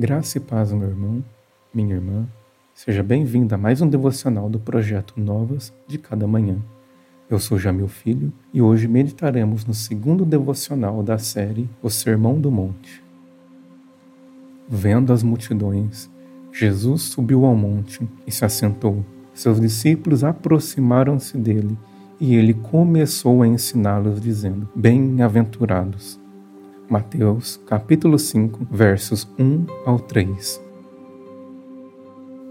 Graça e paz, meu irmão, minha irmã. Seja bem-vindo a mais um devocional do projeto Novas de Cada Manhã. Eu sou Jamil Filho e hoje meditaremos no segundo devocional da série O Sermão do Monte. Vendo as multidões, Jesus subiu ao monte e se assentou. Seus discípulos aproximaram-se dele e ele começou a ensiná-los, dizendo: Bem-aventurados Mateus capítulo 5, versos 1 ao 3.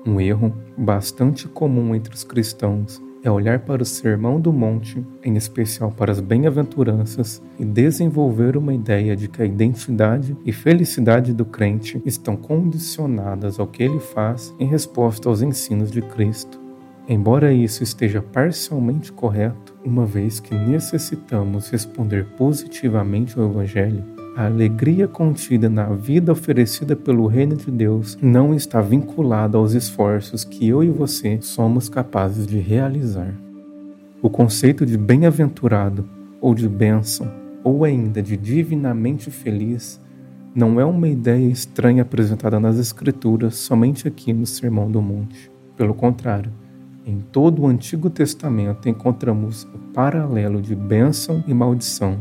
Um erro bastante comum entre os cristãos é olhar para o Sermão do Monte, em especial para as bem-aventuranças, e desenvolver uma ideia de que a identidade e felicidade do crente estão condicionadas ao que ele faz em resposta aos ensinos de Cristo. Embora isso esteja parcialmente correto, uma vez que necessitamos responder positivamente ao Evangelho, a alegria contida na vida oferecida pelo Reino de Deus não está vinculada aos esforços que eu e você somos capazes de realizar. O conceito de bem-aventurado, ou de bênção, ou ainda de divinamente feliz, não é uma ideia estranha apresentada nas Escrituras somente aqui no Sermão do Monte. Pelo contrário, em todo o Antigo Testamento encontramos o paralelo de bênção e maldição,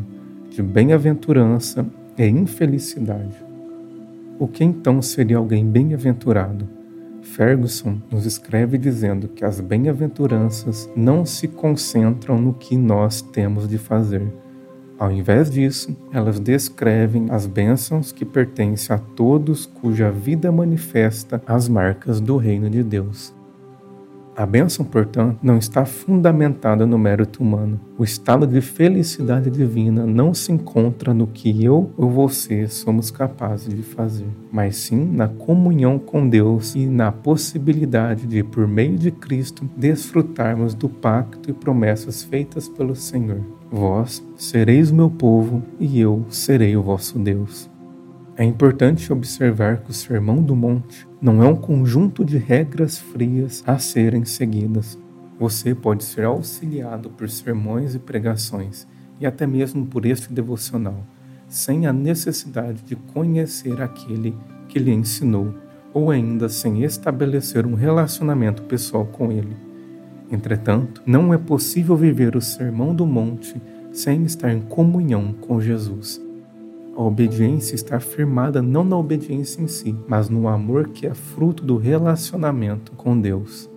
de bem-aventurança é infelicidade. O que então seria alguém bem-aventurado? Ferguson nos escreve dizendo que as bem-aventuranças não se concentram no que nós temos de fazer. Ao invés disso, elas descrevem as bênçãos que pertencem a todos cuja vida manifesta as marcas do reino de Deus. A bênção, portanto, não está fundamentada no mérito humano. O estado de felicidade divina não se encontra no que eu ou você somos capazes de fazer, mas sim na comunhão com Deus e na possibilidade de, por meio de Cristo, desfrutarmos do pacto e promessas feitas pelo Senhor. Vós sereis o meu povo e eu serei o vosso Deus. É importante observar que o Sermão do Monte não é um conjunto de regras frias a serem seguidas. Você pode ser auxiliado por sermões e pregações, e até mesmo por este devocional, sem a necessidade de conhecer aquele que lhe ensinou, ou ainda sem estabelecer um relacionamento pessoal com ele. Entretanto, não é possível viver o Sermão do Monte sem estar em comunhão com Jesus. A obediência está firmada não na obediência em si, mas no amor que é fruto do relacionamento com Deus.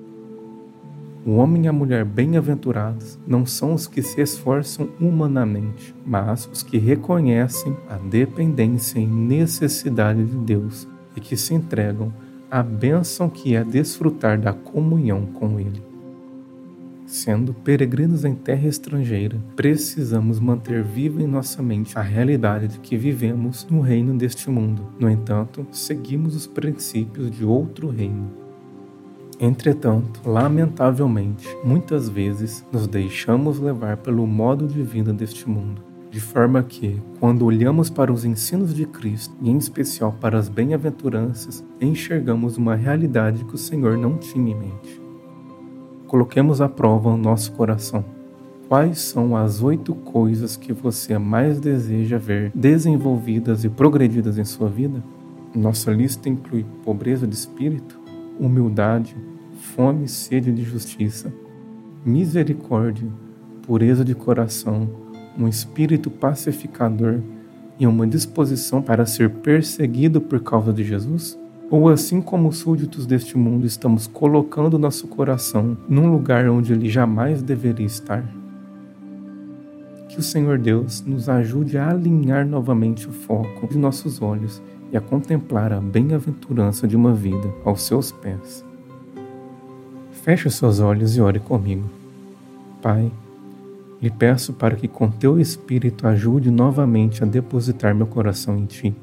O homem e a mulher bem-aventurados não são os que se esforçam humanamente, mas os que reconhecem a dependência e necessidade de Deus e que se entregam à bênção que é desfrutar da comunhão com Ele. Sendo peregrinos em terra estrangeira, precisamos manter viva em nossa mente a realidade de que vivemos no reino deste mundo. No entanto, seguimos os princípios de outro reino. Entretanto, lamentavelmente, muitas vezes nos deixamos levar pelo modo de vida deste mundo, de forma que, quando olhamos para os ensinos de Cristo, e em especial para as bem-aventuranças, enxergamos uma realidade que o Senhor não tinha em mente. Coloquemos à prova o nosso coração. Quais são as oito coisas que você mais deseja ver desenvolvidas e progredidas em sua vida? Nossa lista inclui pobreza de espírito, humildade, fome e sede de justiça, misericórdia, pureza de coração, um espírito pacificador e uma disposição para ser perseguido por causa de Jesus? Ou assim como os súditos deste mundo, estamos colocando nosso coração num lugar onde ele jamais deveria estar? Que o Senhor Deus nos ajude a alinhar novamente o foco de nossos olhos e a contemplar a bem-aventurança de uma vida aos seus pés. Feche os seus olhos e ore comigo. Pai, lhe peço para que com teu Espírito ajude novamente a depositar meu coração em Ti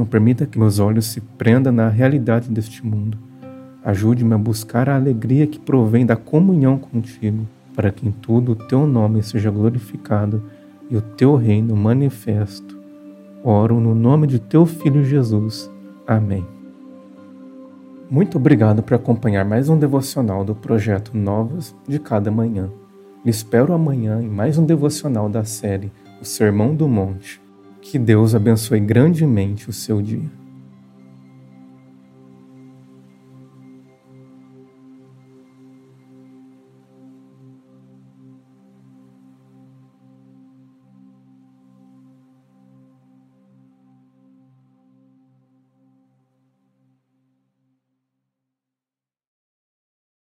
não permita que meus olhos se prendam na realidade deste mundo. Ajude-me a buscar a alegria que provém da comunhão contigo, para que em tudo o teu nome seja glorificado e o teu reino manifesto. Oro no nome de teu filho Jesus. Amém. Muito obrigado por acompanhar mais um devocional do projeto Novas de Cada Manhã. Me espero amanhã em mais um devocional da série O Sermão do Monte. Que Deus abençoe grandemente o seu dia.